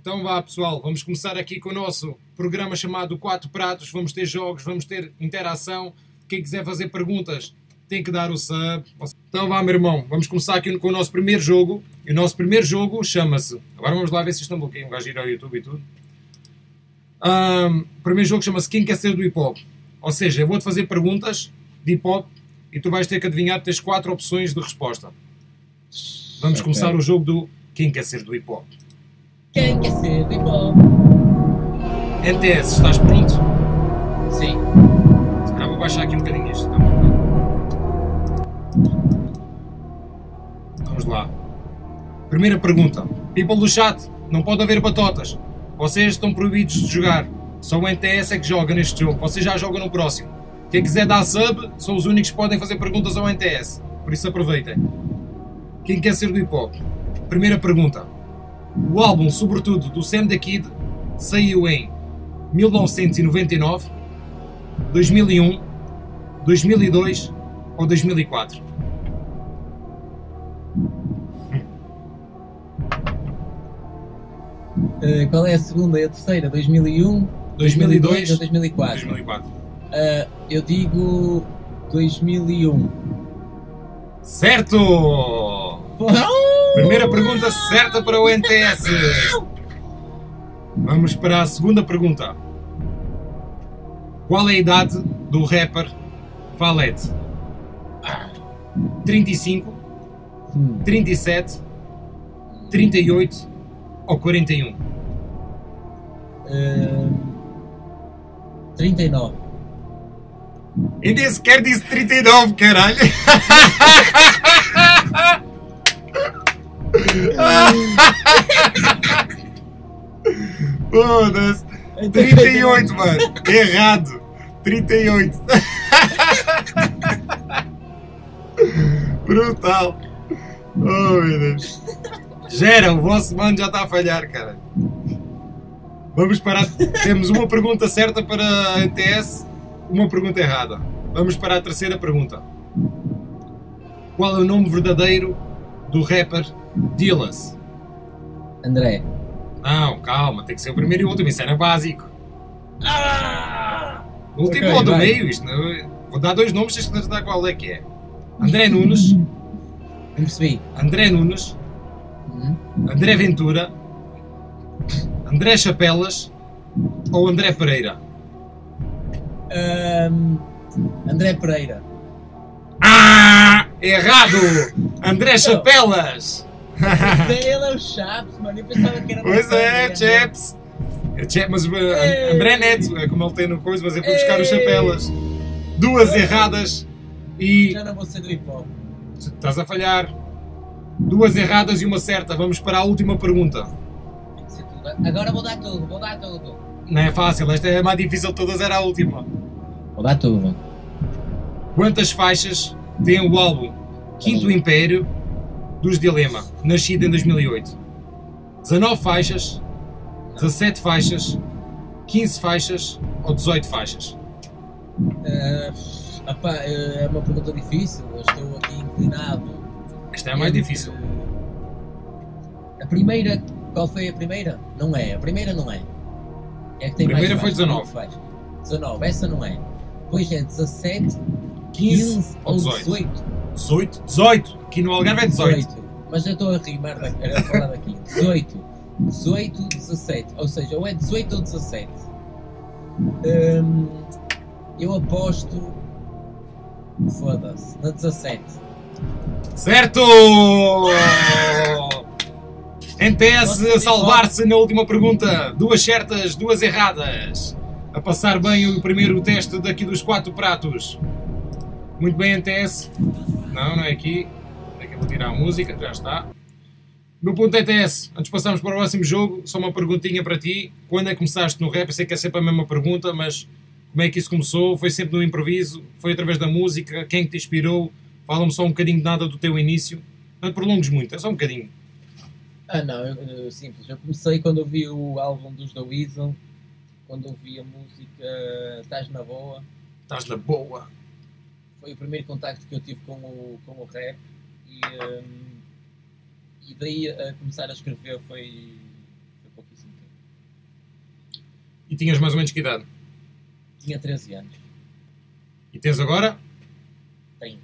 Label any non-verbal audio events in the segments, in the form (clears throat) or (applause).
Então vá pessoal, vamos começar aqui com o nosso programa chamado Quatro Pratos. Vamos ter jogos, vamos ter interação. Quem quiser fazer perguntas tem que dar o sub. Então vá meu irmão, vamos começar aqui com o nosso primeiro jogo. E o nosso primeiro jogo chama-se... Agora vamos lá ver se isto é um gajo ir ao YouTube e tudo. Um, o primeiro jogo chama-se Quem Quer Ser do Hip Hop. Ou seja, eu vou-te fazer perguntas de hip hop e tu vais ter que adivinhar, tens quatro opções de resposta. Vamos Ok. começar o jogo do Quem Quer Ser do Hip Hop. Quem quer ser hip hop? NTS, estás pronto? Sim. Se calhar vou baixar aqui um bocadinho isto. Tá? Vamos lá. Primeira pergunta. People do chat, não pode haver batotas. Vocês estão proibidos de jogar. Só o NTS é que joga neste jogo. Vocês já jogam no próximo. Quem quiser dar sub, são os únicos que podem fazer perguntas ao NTS. Por isso aproveitem. Quem quer ser do hip hop? Primeira pergunta. O álbum, sobretudo, do Sam the Kid saiu em 1999, 2001, 2002 ou 2004? Eh, qual é a segunda e a terceira? 2001, 2002 ou 2004? 2004. Eh, eu digo 2001. Certo! Primeira pergunta certa para o NTS. Vamos para a segunda pergunta. Qual é a idade do rapper Valete? 35, Hum. 37, 38 ou 41? Eh, 39. E nem sequer disse 39, caralho! (laughs) (laughs) Foda-se! 38, mano! Errado! 38! (laughs) Brutal! Oh meu Deus! Gera, o vosso mano já está a falhar, cara. Vamos parar. Temos uma pergunta certa para a ETS, uma pergunta errada. Vamos para a terceira pergunta. Qual é o nome verdadeiro do rapper Dillas? André. Não, calma, tem que ser o primeiro e o último, isso era básico. O último Ok, ou do vai. meio, isto não... é- Vou dar dois nomes, tens que acertar qual é que é. André Nunes, Não percebi. André Nunes, Hum. André Ventura, André Chapelas ou André Pereira? Ahm, André Pereira. Errado! André Chapelas! Ele é o Chaves, mano. Eu pensava que era Pois é. Chaps! É Chap- mas Ei. André Neto, é como ele tem no coisa, mas eu fui buscar os chapelas. Duas erradas e. Já não vou ser do hip hop. Estás a falhar. Duas erradas e uma certa. Vamos para a última pergunta. Agora vou dar tudo, vou dar tudo. Não é fácil, esta é a mais difícil de todas, era a última. Vou dar tudo. Quantas faixas tem o álbum Quinto Império dos Dilema, nascido em 2008? 19 faixas, 17 faixas, 15 faixas ou 18 faixas? Ah, apá, é uma pergunta difícil. Eu estou aqui inclinado. Esta é a mais entre- difícil. A primeira, qual foi a primeira? Não é, a primeira não é. É A primeira foi faixas, 19. tem faixas. 19, essa não é. Depois é 17, 15 15 ou ou 18? 18. 18? 18! Aqui no Algarve é 18. Mas eu estou a rimar, da, a falar daqui. 18, 18, 17. Ou seja, ou é 18 ou 17. Hum, eu aposto. Foda-se, na 17. Certo! NTS salvar-se na última pergunta. Duas certas, duas erradas. A passar bem o primeiro teste daqui dos quatro pratos. Muito bem, NTS. Não, não é aqui. É que eu vou tirar a música, já está. No ponto ETS, antes de passarmos para o próximo jogo, só uma perguntinha para ti. Quando é que começaste no rap? Eu sei que é sempre a mesma pergunta, mas como é que isso começou? Foi sempre no improviso? Foi através da música? Quem que te inspirou? Fala-me só um bocadinho de nada do teu início. Não te prolongues muito, é só um bocadinho. Ah, não, eu, eu- simples. Eu comecei quando eu vi o álbum dos The Weasel, quando eu vi a música Estás na Boa. Estás na boa. Foi o primeiro contacto que eu tive com o, com o rap e, hum, E daí a começar a escrever foi, foi pouquíssimo tempo. E tinhas mais ou menos que idade? Tinha 13 anos. E tens agora? 30.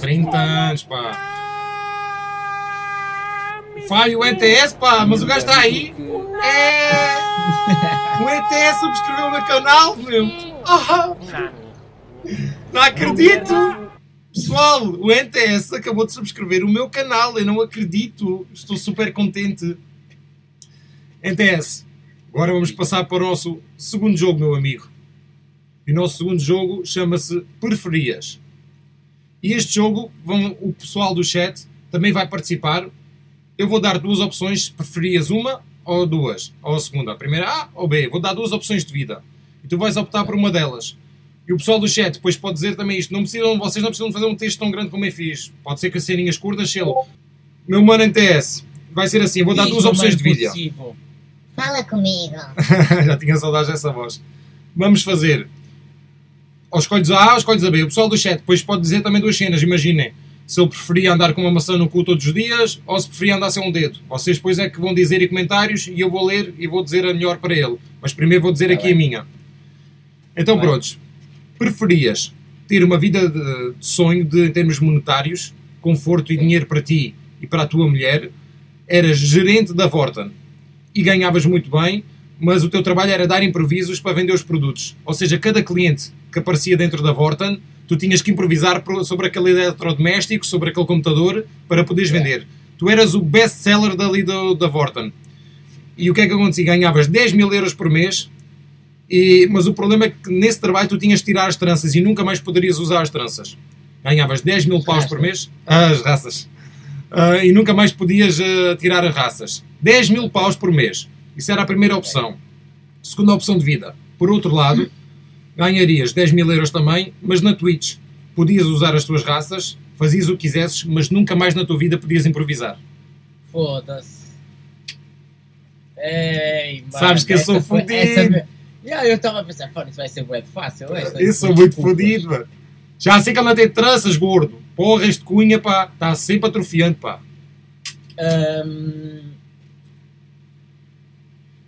30 anos, pá. Fai o ETS, pá, mas o gajo está aí. É. O ETS subscreveu o meu canal, meu. Ah, não acredito. Pessoal, o NTS acabou de subscrever o meu canal. Eu não acredito. Estou super contente. NTS, agora vamos passar para o nosso segundo jogo, meu amigo. E o nosso segundo jogo chama-se Preferias. E este jogo, vão, o pessoal do chat também vai participar. Eu vou dar duas opções. Preferias uma ou duas? Ou a segunda? A primeira A ou B? Vou dar duas opções de vida. E tu vais optar por uma delas. E o pessoal do chat depois pode dizer também isto. Não precisam, vocês não precisam fazer um texto tão grande como eu fiz. Pode ser que as ceninhas curtas, selo. Meu mano NTS, vai ser assim. Vou dar Diz duas opções de vídeo. possível. Fala comigo. (laughs) Já tinha saudades dessa voz. Vamos fazer. Ou escolhes a A ou escolhes a B. O pessoal do chat depois pode dizer também duas cenas. Imaginem se ele preferia andar com uma maçã no cu todos os dias ou se preferia andar sem um dedo. Vocês depois é que vão dizer em comentários e eu vou ler e vou dizer a melhor para ele. Mas primeiro vou dizer Tá aqui bem. a minha. Então Tá bem. prontos. Preferias ter uma vida de, de sonho de, em termos monetários, conforto e dinheiro para ti e para a tua mulher, eras gerente da Vorten e ganhavas muito bem, mas o teu trabalho era dar improvisos para vender os produtos. Ou seja, cada cliente que aparecia dentro da Vorten, tu tinhas que improvisar pro- sobre aquele eletrodoméstico, sobre aquele computador, para poderes É. vender. Tu eras o best-seller dali do, da Vorten. E o que é que acontecia? Ganhavas 10 mil euros por mês, e- mas o problema é que nesse trabalho tu tinhas de tirar as tranças e nunca mais poderias usar as tranças. Ganhavas 10 mil paus por mês, as raças, Ah, e nunca mais podias ah, tirar as raças. 10 mil paus por mês. Isso era a primeira opção. Segunda opção de vida. Por outro lado, ganharias 10 mil euros também, mas na Twitch. Podias usar as tuas raças, fazias o que quisesses, mas nunca mais na tua vida podias improvisar. Foda-se. Sabes que eu sou fodido. Yeah, eu estava a pensar, "Foda, isso vai ser de fácil. Eu sou muito desculpas." fodido, mano. Já sei que ele não tem tranças, gordo. Porra, este cunha, pá, está sempre atrofiante, pá. Ahm,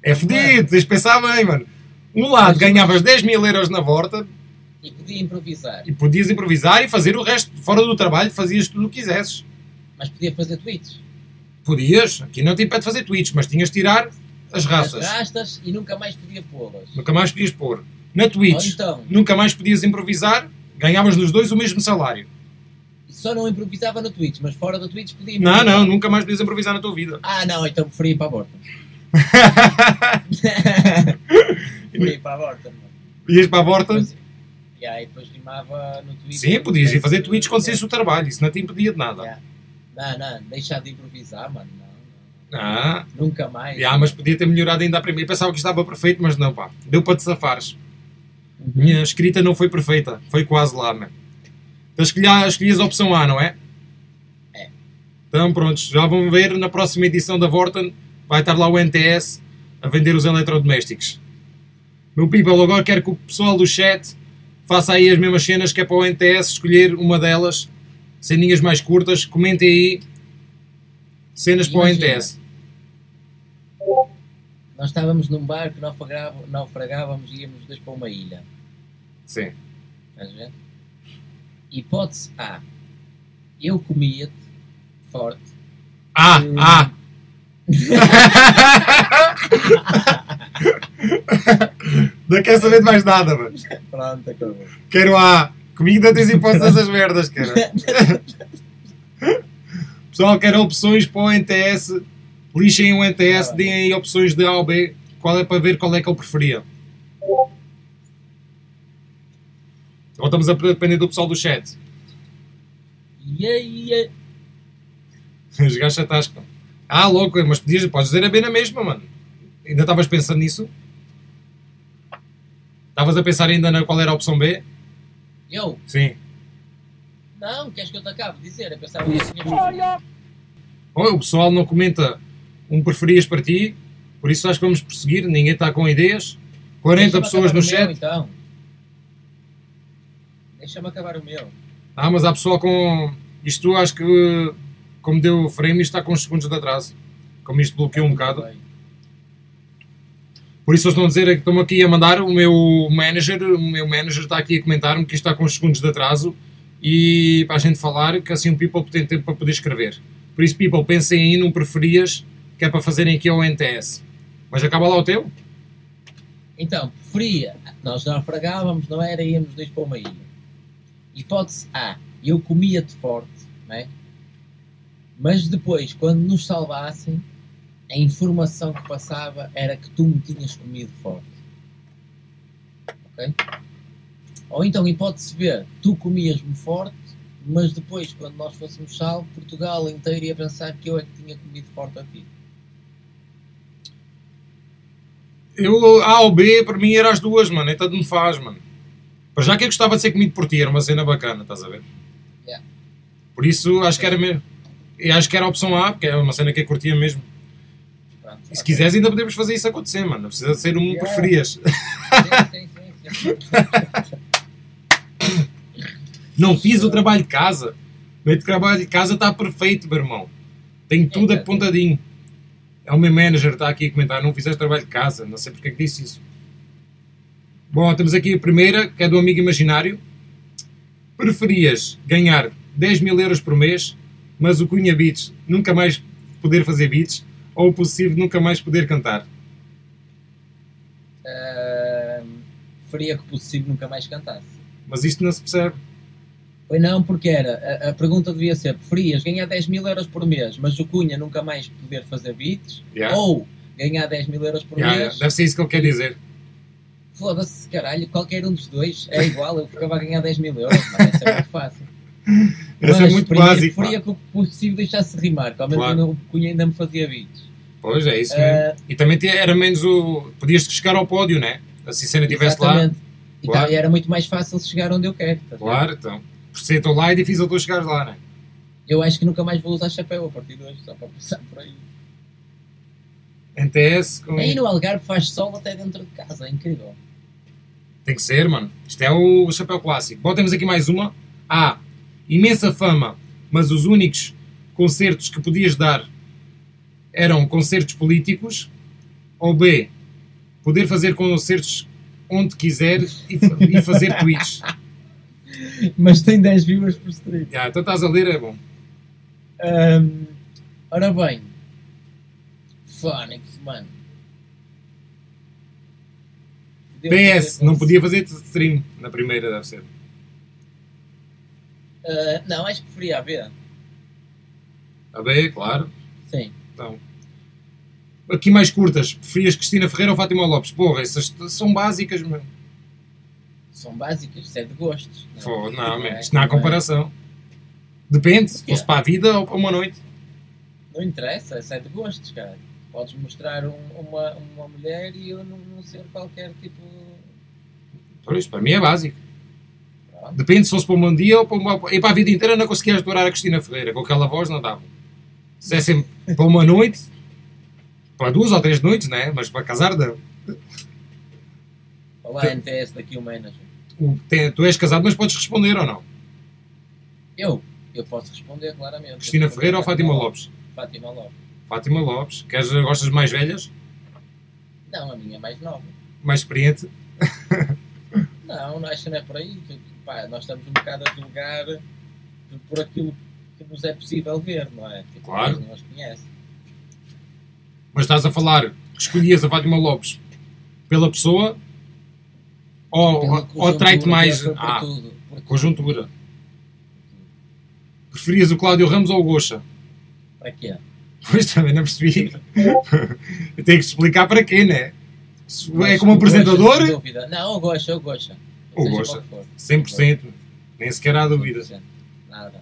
É fedido, tens de pensar bem, mano. Um lado ganhavas 10 mil euros na volta e podia improvisar, e podias improvisar e fazer o resto fora do trabalho, fazias tudo o que quisesses. mas podia fazer tweets. Podias, aqui não te impede de fazer tweets, mas tinhas de tirar as raças. As rastas e nunca mais podia pô-las. Nunca mais podias pôr. Na Twitch, então, nunca mais podias improvisar, ganhavas nos dois o mesmo salário. só não improvisava no Twitch, mas fora do Twitch podia Não, improvisar. não, nunca mais podias improvisar na tua vida. Ah, não, então preferia ir para a borda. (laughs) preferia ir para a borda. Ias para a volta. Depois- E aí depois rimava no Twitch. Sim, podias ir fazer tweets quando saísse o trabalho, isso não te impedia de nada. Yeah. Não, não, deixar de improvisar, mano. Não, não. Ah, Nunca mais. já, mas podia ter melhorado ainda a primeira. Pensava que estava perfeito, mas não, pá. Deu para te safares. Uhum. Minha escrita não foi perfeita, foi quase lá, man. Então escolhi, escolhias a opção A, não é? É. Então prontos, já vão ver na próxima edição da Vorten, vai estar lá o NTS a vender os eletrodomésticos. Meu people, agora quero que o pessoal do chat faça aí as mesmas cenas que é para o NTS escolher uma delas, ceninhas mais curtas, comentem aí cenas para o Imagina. NTS. Nós estávamos num barco, naufragávamos, naufragávamos e íamos dois para uma ilha. Sim. Estás a ver? Hipótese A. Eu comia-te forte. Ah, Hum. ah! (laughs) Não quero saber de mais nada, mano. Pronto, acabou. Quero A. Comigo não tens hipótese dessas merdas, cara. (laughs) Pessoal, quero opções para o NTS. Lixem o NTS, deem aí opções de A ou B. Qual é para ver qual é que ele preferia. Ou estamos a depender do pessoal do chat. E aí, Os gajos se atascam. Ah, louco, mas podias, podes dizer a B na mesma, mano. Ainda estavas pensando nisso? Estavas a pensar ainda na qual era a opção B? eu? Sim. Não, queres que eu te acabe de dizer? Eu pensava que tínhamos... Ou o pessoal não comenta um preferias para ti, por isso acho que vamos prosseguir. Ninguém está com ideias. 40 Deixa-me pessoas no meu, chat. então. Deixa-me acabar o meu. Ah, mas há pessoal com. Isto acho que como deu o frame, isto está com uns segundos de atraso. Como isto bloqueou um bocado. Bem. Por isso eles estão a dizer é que estão aqui a mandar o meu manager, o meu manager está aqui a comentar-me que isto está com uns segundos de atraso e para a gente falar que assim o People tem tempo para poder escrever. Por isso, People, pensem aí num preferias que é para fazerem aqui ao NTS. Mas acaba lá o teu? Então, preferia. Nós naufragávamos, não era? Íamos dois para uma ilha. Hipótese A. Eu comia-te forte, não é? Mas depois, quando nos salvassem, a informação que passava era que tu me tinhas comido forte. Ok? Ou então, hipótese B. Tu comias-me forte, mas depois, quando nós fôssemos salvos, Portugal inteiro ia pensar que eu é que tinha comido forte a ti. Eu, A ou B, para mim, era as duas, mano. Então me faz, mano. Para já que eu gostava de ser comido por ti, era uma cena bacana, estás a ver? Yeah. Por isso, acho que era mesmo. Acho que era a opção A, porque é uma cena que eu curtia mesmo. Pronto, E se ok. quiseres, ainda podemos fazer isso acontecer, mano. Não precisa ser um Yeah. preferias. Sim, sim, sim. (laughs) Não fiz o trabalho de casa. O meu trabalho de casa está perfeito, meu irmão. Tenho tudo É, apontadinho. É o meu manager está aqui a comentar. Não fizeste trabalho de casa. Não sei porque é que disse isso. Bom, temos aqui a primeira, que é do amigo imaginário. Preferias ganhar 10 mil euros por mês, mas o Cunha Beats nunca mais poder fazer beats, ou o possível nunca mais poder cantar? Ahm, preferia que possível nunca mais cantasse. Mas isto não se percebe. Foi não, porque era. A, a pergunta devia ser: preferias ganhar 10 mil euros por mês, mas o Cunha nunca mais poder fazer beats? Yeah. Ou ganhar 10 mil euros por Yeah, mês? Deve ser isso que ele quer dizer. Foda-se, caralho, qualquer um dos dois é igual, eu ficava a ganhar 10 mil euros, mano, isso é muito fácil. (laughs) Esse é muito preferia, básico. Preferia que o possível deixasse de rimar, que ao menos Claro. o Cunha ainda me fazia beats. Pois é, isso mesmo. E também era menos o. Podias chegar ao pódio, né? Se a cena estivesse lá. Exatamente. E Claro. tá- era muito mais fácil chegar onde eu quero. tá? Claro, então. Por ser estou lá é difícil tu chegares lá, né? Eu acho que nunca mais vou usar chapéu a partir de hoje, só para passar por aí. NTS com. Aí no Algarve faz sol até dentro de casa, é incrível. Tem que ser, mano. Isto é o chapéu clássico. Bom, temos aqui mais uma. A. Imensa fama, mas os únicos concertos que podias dar eram concertos políticos. Ou B. Poder fazer concertos onde quiser e, e fazer (laughs) tweets. Mas tem 10 viewers por stream. Já, então estás a ler, é bom. Ahm, ora bem. Phonics, mano. PS, dizer não podia fazer stream na primeira, deve ser. Ah, não, acho que preferia a B. A B, claro. Sim. Então, aqui mais curtas. Preferias Cristina Ferreira ou Fátima Lopes? Porra, essas são básicas, meu. São básicas, isso é de gostos. Pô, não, é- man, isto não há é- comparação. Depende, se fosse para a vida ou para uma noite. Não interessa, isso é de gostos, cara. Podes mostrar um- uma, uma mulher e eu não, não ser qualquer tipo. Pois, para mim é básico. Pronto. Depende se fosse para um bom dia ou para uma... E para a vida inteira não conseguias adorar a Cristina Ferreira. Com aquela voz não dava. Se é sempre para uma noite, para duas ou três noites, né? Mas para casar, não. Olá, Tem- NTS daqui o manager. O- tem- Tu és casado, mas podes responder ou não? Eu, eu posso responder claramente. Cristina Ferreira ou Fátima Lopes? Fátima Lopes. Fátima Lopes. Queres, gostas de mais velhas? Não, a minha é mais nova. Mais experiente? (laughs) Não, não acho que não é por aí. Pá, nós estamos um bocado a julgar por- aquilo que nos é possível ver, não é? Tipo, Claro. Não os conhece. Mas estás a falar que escolhias a Fátima Lopes pela pessoa ou, Pela ou, conjuntura, mais ah, tudo, conjuntura? Preferias o Cláudio Ramos ou o Gocha? Para quê? Pois também não percebi. (laughs) Eu tenho que explicar para quê, né? É como Gocha, apresentador, dúvida. Não, o Gocha, o Gocha. O Gocha. qual for. 100%. Nem sequer há dúvida. 100%. Nada.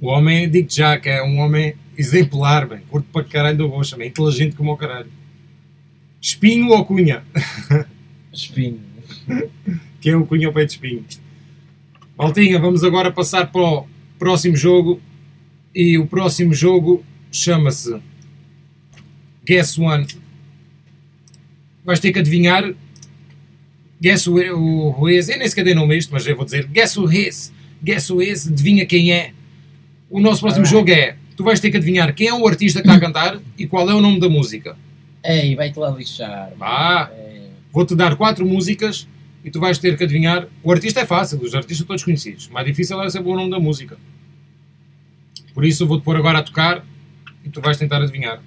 O homem, digo já que é um homem exemplar, bem. Curto para caralho do Gocha, bem. Inteligente como o caralho. Espinho ou Cunha? (laughs) Espinho. (laughs) que é o Cunha pé de espinho. Maltinha, vamos agora passar para o próximo jogo. E o próximo jogo chama-se Guess One. Vais ter que adivinhar. Guess o, o. Eu nem sequer dei nome a isto, mas eu vou dizer Guess o is. Guess o is. Adivinha quem é. O nosso próximo Alright. jogo é tu vais ter que adivinhar quem é o artista que está a cantar (laughs) e qual é o nome da música. Ei, vai-te lá lixar. Ah. É, Vou-te dar quatro músicas e tu vais ter que adivinhar. O artista é fácil, os artistas todos conhecidos. O mais difícil é saber o nome da música. Por isso vou-te pôr agora a tocar e tu vais tentar adivinhar.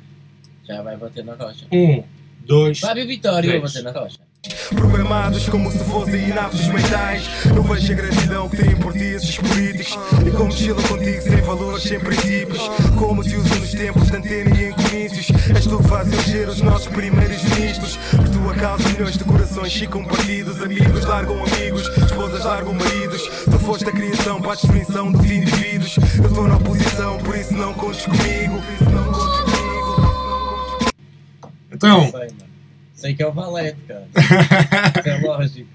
já vai bater na rocha. Um, dois. Fábio Vitória vai bater na rocha. Programados como se fossem inaptos mentais. Não vejo a gratidão que têm por ti esses políticos. E como chila contigo sem valores, sem princípios. Como te usam nos tempos de antena e em comícios. És tu que faz eleger os nossos primeiros ministros. Por tua causa milhões de corações ficam partidos. Amigos largam amigos, esposas largam maridos. Tu foste a criação para a destruição dos indivíduos. Eu estou na oposição, por isso não contes comigo. Por isso não contes comigo. Então, Sei. Sei que é o Valete, cara. (laughs) Isso é lógico.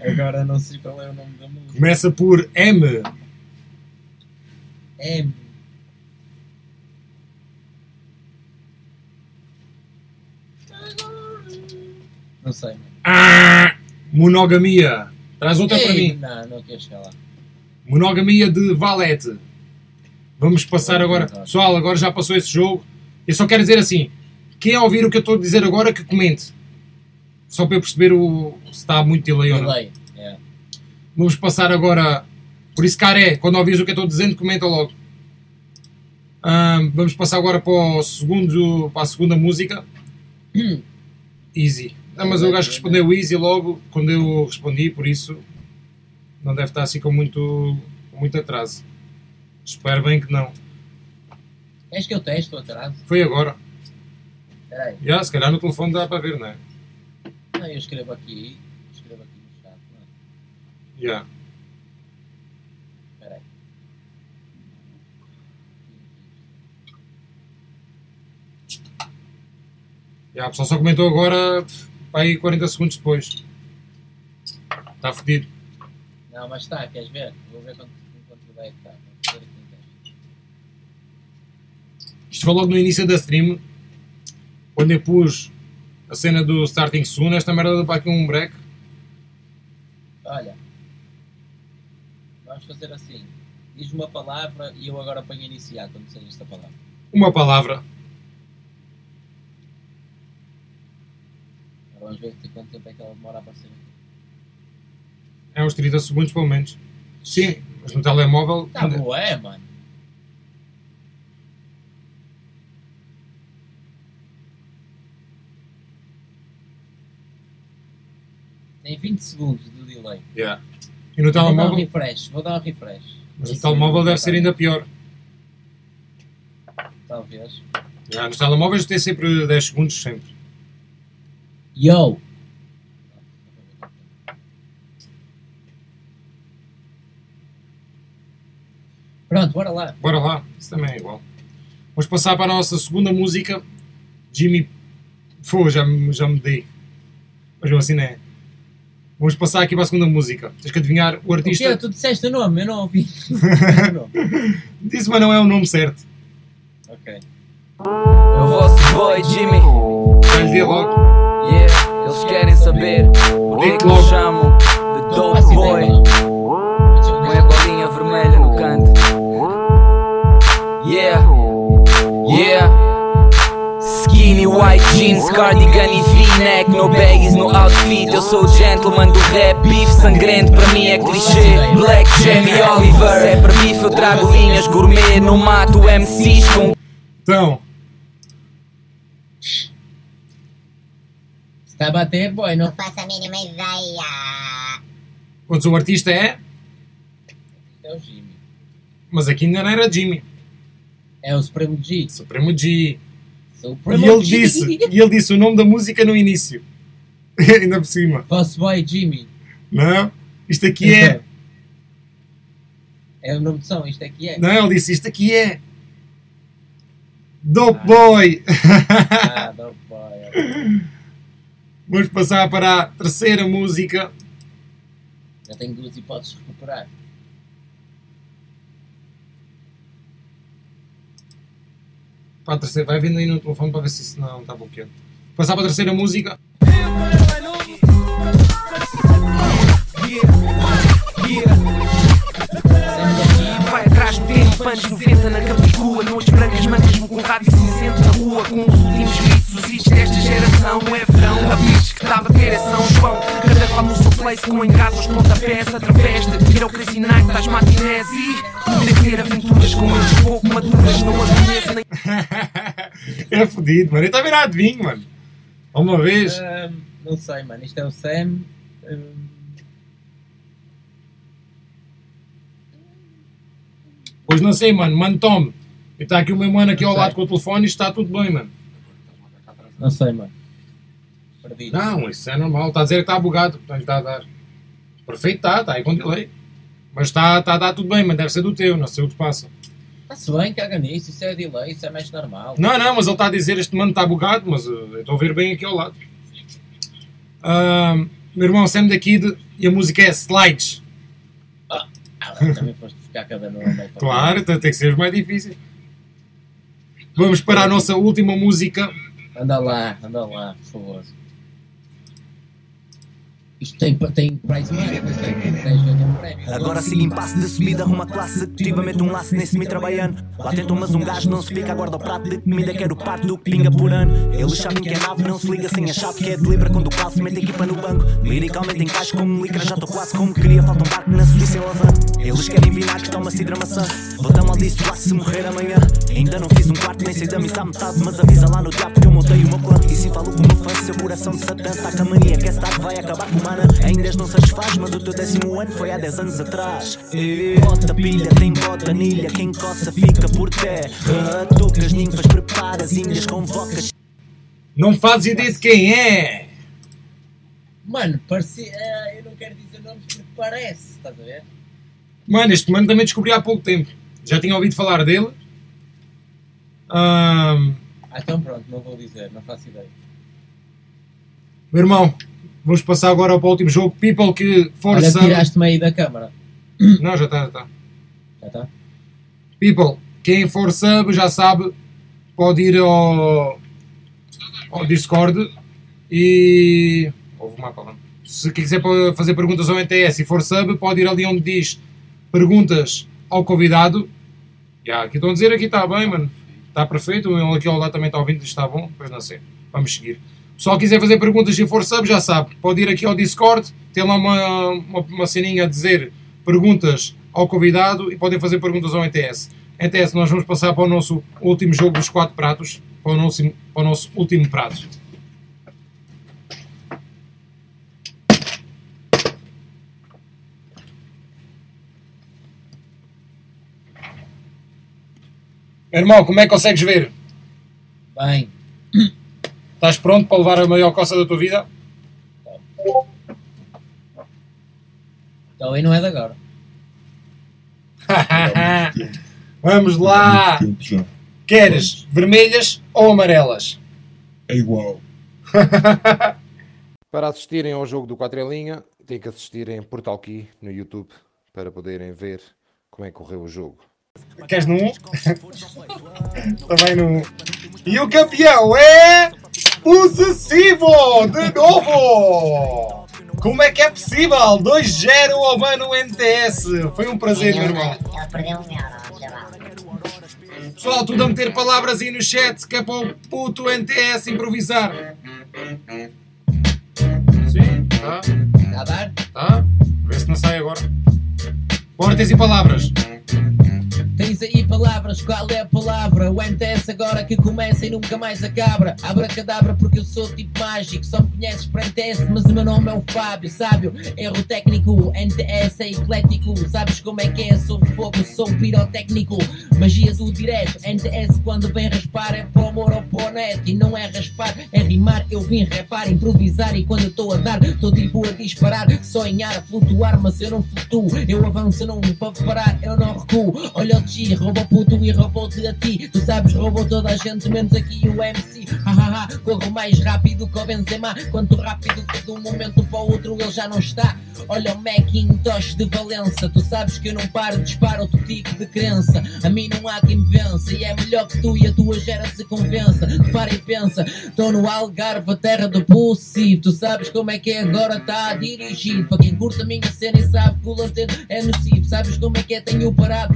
Agora não sei qual é o nome da música. começa por M. É. Não sei. Ah, monogamia. Traz outra para Ei, mim. Não, não quero chegar lá. Monogamia de Valete. Vamos passar agora. Pessoal, agora já passou esse jogo. Eu só quero dizer assim: quem ouvir o que eu estou a dizer agora, que comente. Só para eu perceber o, se está muito delay ou não. Delay. É. Vamos passar agora. Por isso, Caré, quando ouvires o que eu estou dizendo, comenta logo. Ahm, vamos passar agora para, o segundo, para a segunda música. (clears throat) Easy. Mas o gajo respondeu easy logo quando eu respondi, por isso não deve estar assim com muito, com muito atraso. Espero bem que não. Queres que eu teste o atraso? Foi agora. Peraí. Já, se calhar no telefone dá para ver, não é? Não, eu escrevo aqui. Escrevo aqui no chat. Não. é? Já. Peraí. Já, o pessoal só comentou agora, aí 40 segundos depois. Está fodido. Não, mas está, queres ver? Vou ver quanto, quanto vai estar. Teste. Isto foi logo no início da stream, quando eu pus a cena do Starting Soon, esta merda deu para aqui um break. Olha. Vamos fazer assim. Diz uma palavra e eu agora ponho a iniciar quando seja esta palavra. Uma palavra. Agora vamos ver quanto tempo é que ela demora a aparecer. É uns 30 segundos pelo menos. Sim, mas no telemóvel. Tá boa, é, mano. Tem 20 segundos de delay. Yeah. E no Vou dar um telemóvel. refresh, vou dar um refresh. Mas no telemóvel deve ser ainda pior. Talvez. Yeah, nos telemóveis tem sempre 10 segundos, sempre. Yo! Pronto, bora lá. Bora lá, isso também é igual. Vamos passar para a nossa segunda música. Jimmy. Pô, já, me- já me dei. Mas assim não é. Vamos passar aqui para a segunda música. Tens que adivinhar o O artista. quê? Tu disseste o nome, eu não ouvi. (laughs) Disse, mas não é o nome certo. ok. O vosso boy Jimmy, lhe dei logo. yeah, eles querem saber o que é que me chamam de Dope Boy. eu- Com a eu- bolinha vermelha no canto. Yeah, yeah. Skinny white jeans, cardigan e v-neck No baggies, no outfit Eu sou o gentleman do rap Beef sangrento para mim é clichê Black Jamie Oliver Se é para bife eu trago linhas gourmet Não mato MCs com Então, Está a bater, boy, não? faço a mínima ideia. quando o artista é. É o Jimmy. Mas aqui ainda não era Jimmy. É o Supremo G. Supremo G. Sou E ele disse, e ele disse o nome da música no início. (laughs) ainda por cima. Vosso boy Jimmy. Não? Isto aqui é. (laughs) É o nome de som, isto aqui é. Não, ele disse isto aqui é. Dope Boy! (laughs) Ah, não boy. Vamos passar para a terceira música. Já tenho duas hipóteses de recuperar. Para a terceira, vai vendo aí no telefone para ver se isso não está bloqueado. Passar para a terceira música. Vai atrás do tempo, anos 90 na Capicua Noites brancas as mangas vou com rádio cinzento na rua com os últimos gritos. Os hits desta geração é verão. A bitch que está a bater é São João. Cada qual no seu place com em casa os pontapés de ao Night das matinés e poder ter aventuras com eles pouco maduras. Não as conheço nem (laughs) é fodido, mano. Ele também não adivinho, mano. Uma vez. Ahm, não sei, mano. Isto é o Sam. Ahm, Pois não sei, mano. Mano, tome. E está aqui o meu mano aqui ao Não lado sei. com o telefone e está tudo bem, mano. não sei, mano. Perdi. Não, isso é normal. Está a dizer que está bugado. Então está a dar. Perfeito, está. Está aí com delay. Mas está está a dar tudo bem, mas deve ser do teu. Não sei o que passa. Está-se bem, caga nisso. Isso é delay, isso é mais normal. Não, não, mas ele está a dizer este mano está bugado, mas uh, eu estou a ver bem aqui ao lado. Ahm, meu irmão Sam daqui e a música é Slides. Ah, lá, também foste buscar cada nome. Claro, tem que ser mais difíceis. Vamos para a nossa última música. Anda lá, anda lá, por favor. Isto tem, tem price money, mas tem 10 vezes prémio. Agora sigo em passo de subida rumo à classe executivamente um laço nesse me trabalhando Lá tentam mas um gajo não se fica Aguarda o prato de comida quero parte do que pinga por ano. Eles sabem que a nave não se liga sem a chave Que é de libra quando o calço mete a equipa no banco. Liricalmente encaixa como um licra Já estou quase como queria Falta um barco na Suíça em Lavan. Eles querem vinagre, toma cidra maçã. Vou dar mal disso lá se morrer amanhã. Ainda não fiz um quarto, nem sei da missa à metade Mas avisa lá no diabo que eu montei o meu plano E se falo com o meu fã, seu coração de satã Tá com a mania que esta tarde vai acabar com mana Ainda não satisfaz, mas o teu décimo ano foi há 10 anos atrás E Bota pilha, tem bota anilha Quem coça fica por terra Tocas, ninfas, preparas, índias, convocas Não fazes ideia de quem é. Mano, parecia. ah, eu não quero dizer nomes porque parece, estás a ver? Mano, este mano também descobri há pouco tempo. Já tinha ouvido falar dele. Ahm, Ah, então pronto, não vou dizer, não faço ideia. meu irmão, vamos passar agora para o último jogo. People que Olha, força. tiraste-me aí da câmara. Não, já está, já está. Já está? People, quem for sub já sabe, pode ir ao, ao Discord e. Houve uma palavra. Se quiser fazer perguntas ao NTS e for sub, pode ir ali onde diz perguntas ao convidado. Já, aqui estão a dizer, aqui está bem, mano. Está perfeito. Ele aqui ao lado também está ouvindo, diz está bom. Pois não sei. Vamos seguir. Pessoal quiser fazer perguntas e for sub, já sabe. Pode ir aqui ao Discord, tem lá uma, uma, uma ceninha a dizer perguntas ao convidado e podem fazer perguntas ao NTS. NTS, nós vamos passar para o nosso último jogo dos quatro pratos, para o nosso, para o nosso último prato. Meu irmão, como é que consegues ver? Bem, Estás pronto para levar a maior coça da tua vida? então aí não é de agora. (laughs) Vamos lá! Queres vermelhas ou amarelas? É igual. (laughs) Para assistirem ao jogo do 4 em linha, têm que assistir em Portal Key no YouTube para poderem ver como é que correu o jogo. Queres no 1? (laughs) Também no 1. E o campeão é. Possessivo! De novo! Como é que é possível? 2-0 ao mano NTS. Foi um prazer, meu irmão. Ele perdeu um euro. Pessoal, tudo a meter palavras aí no chat que é para o puto NTS improvisar. Sim, tá. Está a dar? Tá? Vê se não sai agora. Bora, tens e palavras. Tens aí palavras, qual é a palavra? O NTS agora que começa e nunca mais acaba. Abra cadabra porque eu sou tipo mágico. Só me conheces para NTS, mas o meu nome é o Fábio, sábio. Erro técnico, NTS é eclético. Sabes como é que é? Sou fogo, sou pirotécnico. Magia do direto. NTS quando vem raspar é para o amor ou para o net. E não é raspar, é rimar. Eu vim rapar, improvisar. E quando eu estou a dar, estou tipo a disparar. Sonhar, a flutuar, mas eu não flutuo. Eu avanço, eu não vou parar, eu não recuo. Olha o G, roubou puto e roubou-te a ti. Tu sabes, roubou toda a gente, menos aqui o MC. Ha ha ha, corro mais rápido que o Benzema. Quanto rápido que de um momento para o outro ele já não está. Olha o Macintosh de Valença. Tu sabes que eu não paro, disparo outro tipo de crença. A mim não há quem me vença. E é melhor que tu e a tua gera se convença. Para e pensa, estou no Algarve, a terra do possível. Tu sabes como é que é agora está dirigido. Para quem curta a minha cena e sabe que o latente é nocivo. Sabes como é que é, tenho parado.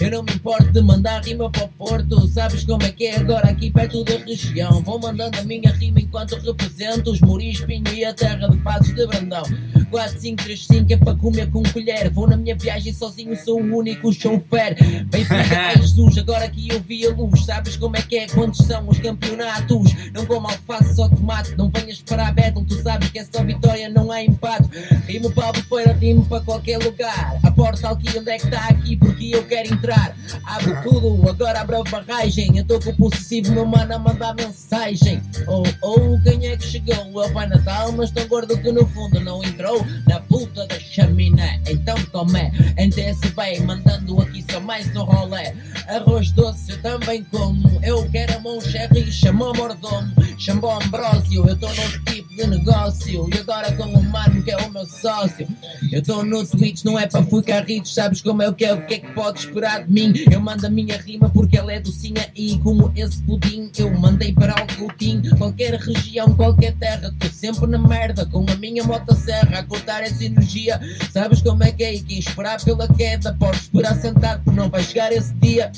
Eu não me importo de mandar rima para o Porto. Sabes como é que é agora aqui perto da região? Vou mandando a minha rima enquanto represento os Muris, Pinho e a terra de Passos de Brandão. 4, 5, 3, 5 é para comer com colher. Vou na minha viagem sozinho, sou o único chofer. Benfica, (laughs) ai Jesus, agora que eu vi a luz. Sabes como é que é quando são os campeonatos? Não como alface, só tomate. Não venhas para a battle, tu sabes que é só vitória, não há empate. Rimo para a bufeira, rimo para qualquer lugar. A porta aqui, onde é que está aqui? Porque eu quero entrar. Abre tudo, agora abre a barragem. Eu estou com o possessivo, meu mano, a mandar mensagem. Oh, oh, quem é que chegou? É o Pai Natal, mas tão gordo que no fundo não entrou na puta da chaminé. Então tomé, NTS bem, mandando aqui só mais um rolé. Arroz doce eu também como. Eu quero a mão cherry, chamou mordomo. Chamou Ambrósio, eu estou num tipo de negócio. E agora com o mano que é o meu sócio. Eu estou no Twitch, não é para ficar rico. Sabes como é o que é, o que é que podes esperar de mim? Eu mando a minha rima porque ela é docinha. E como esse pudim, eu mandei para o Coutinho. Qualquer região, qualquer terra, estou sempre na merda. Com a minha motosserra a cortar essa energia. Sabes como é que é? E quem esperar pela queda, pode esperar sentado, porque não vai chegar esse dia.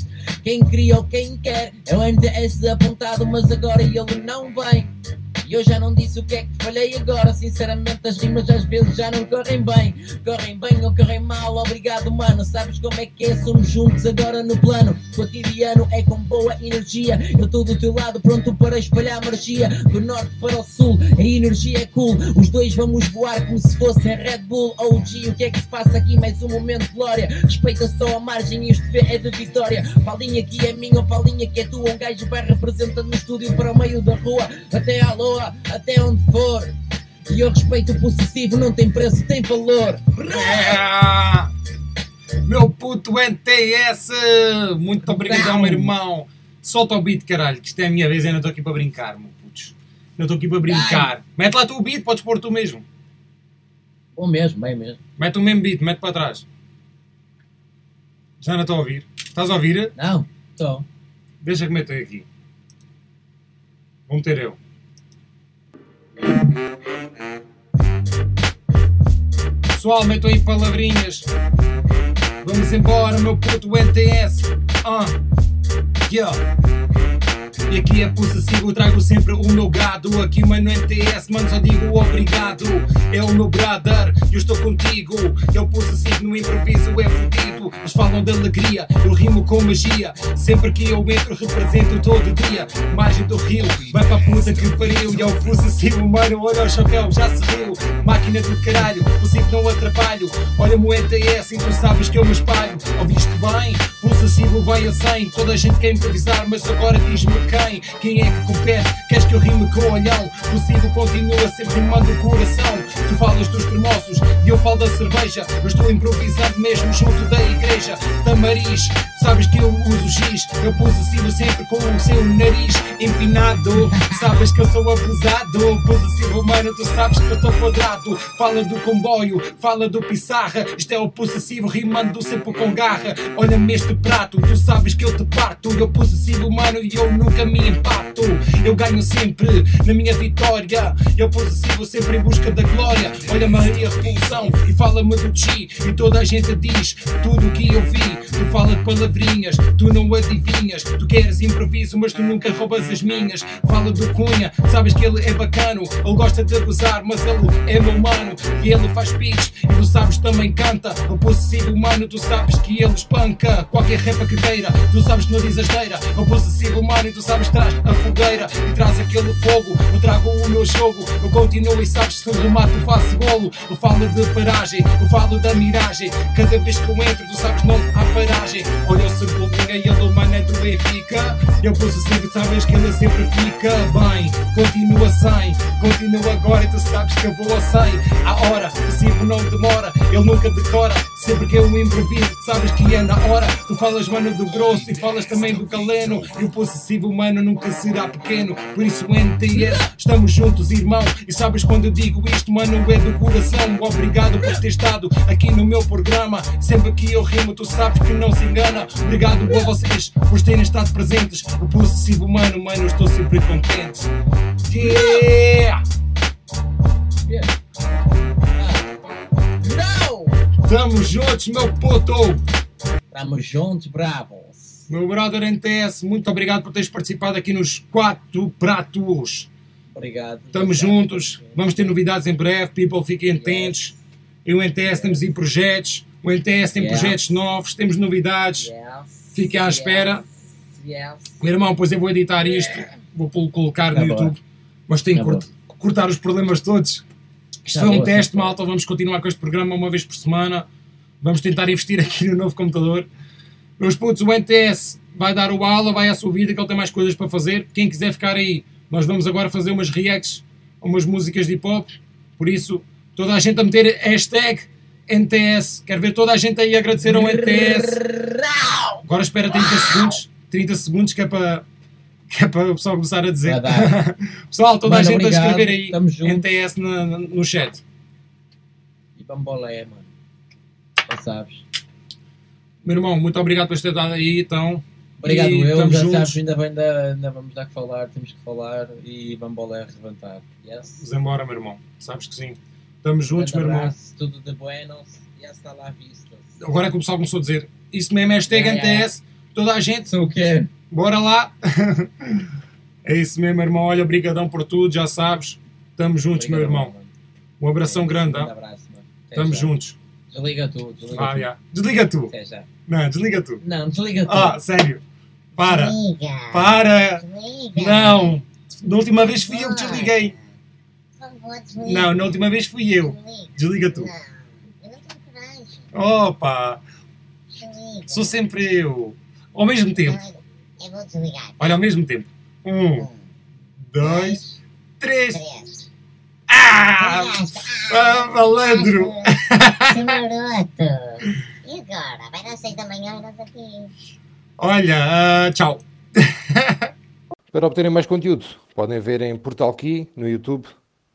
Quem cria ou quem quer é o NDS apontado, mas agora ele não vem. E eu já não disse o que é que falhei agora. Sinceramente, as rimas às vezes já não correm bem. Correm bem ou correm mal, obrigado, mano. Sabes como é que é? Somos juntos agora no plano. Cotidiano é com boa energia. Eu estou do teu lado, pronto para espalhar magia. Do norte para o sul, a energia é cool. Os dois vamos voar como se fossem Red Bull. OG, o que é que se passa aqui? Mais um momento de glória. Respeita só a margem, isto é de vitória. Palinha que é minha, palinha que é tua. Um gajo vai representando no estúdio para o meio da rua. Até à até onde for. E eu respeito o possessivo, não tem preço, tem valor. É. (laughs) Meu puto NTS! Muito obrigado, meu irmão. Solta o beat, caralho, que isto é a minha vez, eu não estou aqui para brincar, meu putos. Não estou aqui para brincar. Mete lá tu o beat, podes pôr tu mesmo. Bom mesmo, bem mesmo. Mete o mesmo beat, mete para trás. Já não estou a ouvir. Estás a ouvir? Não, estou. Deixa que meto aqui. Vou meter eu. Pessoal, metam aí palavrinhas. Vamos embora, meu puto NTS. Uh. Yeah. E aqui é possessivo, trago sempre o meu gado. Aqui, mano, NTS, mano, só digo obrigado. É o meu brother, eu estou contigo. É o possessivo no improviso, é fudido. Eles falam de alegria, eu rimo com magia. Sempre que eu entro, represento todo dia. Margem do rio, vai para a puta que pariu. E é o possessivo, mano, olha o chapéu, já se riu. Máquina do caralho, possessivo não atrapalho. Olha-me o NTS e tu sabes que eu me espalho. Ouviste bem? Possessivo vai a 100. Toda a gente quer improvisar, mas agora diz-me quem? Quem é que compete? Queres que eu rime com o olhão? Possível continua sempre rimando o coração. Tu falas dos cremosos e eu falo da cerveja. Eu estou improvisando mesmo junto da igreja. Tamariz, sabes que eu uso X. Eu possessivo sempre com o seu nariz empinado. Sabes que eu sou abusado. Possessivo, mano, tu sabes que eu estou quadrado. Fala do comboio, fala do pissarra. Isto é o possessivo rimando sempre com garra. Olha-me este prato, tu sabes que eu te parto. Eu possessivo, mano, e eu nunca me empato. Eu ganho sempre na minha vitória. Eu possessivo sempre em busca da glória. Olha Maria Revolução e fala-me do chi. E toda a gente diz tudo o que eu vi. Tu fala de palavrinhas, tu não adivinhas. Tu queres improviso, mas tu nunca roubas as minhas. Fala do Cunha, sabes que ele é bacano. Ele gosta de gozar, mas ele é meu mano. E ele faz pitch, e tu sabes também canta. O possessivo humano, tu sabes que ele espanca. Qualquer repa que queira, tu sabes que não diz asneira. O possessivo humano, tu sabes traz a fogueira e traz aquele fogo. Eu trago o meu jogo, eu continuo e sabes se remato faço golo. Eu falo de paragem, eu falo da miragem. Cada vez que eu entro, tu sabes que não há paragem. Olha o Cebolinha e ele o é do Benfica. Eu possessivo, sabes que ele sempre fica bem. Continua sem, continua agora e tu sabes que eu vou a 100. A hora, possível não demora, ele nunca decora. Sempre que eu improviso, tu sabes que é na hora. Tu falas, mano, do grosso e falas também do caleno. E o possessivo humano nunca será pequeno. Por isso, NTS, estamos juntos, irmão. E sabes quando eu digo isto, mano, é do coração. Obrigado por ter estado aqui no meu programa. Sempre que eu rimo, tu sabes que não se engana. Obrigado a vocês por terem estado presentes. O possessivo humano, mano, estou sempre contente. Yeah! Não! Tamo juntos, meu puto! Estamos juntos, bravos. Meu brother NTS, muito obrigado por teres participado aqui nos quatro pratos. Obrigado. Estamos juntos, vamos ter novidades em breve, people, fiquem atentos. Eu e o NTS temos aí projetos, o NTS tem Yeah. projetos novos, temos novidades. Yes, Fiquem à yes, espera. Yes. Meu irmão, pois eu vou editar isto, vou colocar Tá no bom. YouTube, mas tenho que cort- cortar os problemas todos. Isto Tá foi um bom, teste, tá malta. Vamos continuar com este programa uma vez por semana. Vamos tentar investir aqui no novo computador. Meus putos, o NTS vai dar o aula, vai à sua vida, que ele tem mais coisas para fazer. Quem quiser ficar aí, nós vamos agora fazer umas reacts a umas músicas de hip hop. Por isso, toda a gente a meter hashtag NTS. Quero ver toda a gente aí agradecer ao NTS. Agora espera 30 segundos. 30 segundos que é para que é para o pessoal começar a dizer. (laughs) Pessoal, toda a Mano, gente obrigado. a escrever aí. NTS na- no chat. E bambolé, mano. Já sabes. Meu irmão, muito obrigado por ter dado aí, então. Obrigado, E eu. Já juntos. sabes, ainda, bem, ainda, ainda vamos dar que falar, temos que falar e bambolé arrebentar. Yes? Vamos embora, meu irmão. Sabes que sim. Estamos juntos, meu irmão. tudo de buenos e hasta la vista. Agora é que o pessoal começou a dizer isso mesmo, hashtag Yeah, yeah. NTS. Toda a gente, o quê? Bora lá. (laughs) é isso mesmo, irmão. Olha, obrigadão por tudo, já sabes. Estamos juntos, meu Obrigado, irmão. mano. Um abração grande, Grande ah. abraço, mano. Estamos juntos. Desliga tu, desliga Ah, tu. já. Desliga tu. Não, desliga tu. Não, desliga tu. Ah, sério. Para. Desliga. Para. Desliga. Não. Da última vez fui eu que desliguei. Não, na última vez fui eu. Desliga. Desliga tu. Não, eu não tenho coragem. Opa. Desliga. Sou sempre eu. Ao mesmo tempo. Olha, Eu vou desligar. Olha, ao mesmo tempo. Um, dois, três. três. Ah! Ah, malandro! Seu maroto. (laughs) E agora? Vai dar seis da manhã e nós aqui. Olha, ah, tchau. (laughs) Para obterem mais conteúdo, podem ver em Portal Key no YouTube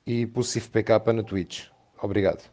e Pulsif PK na Twitch. Obrigado.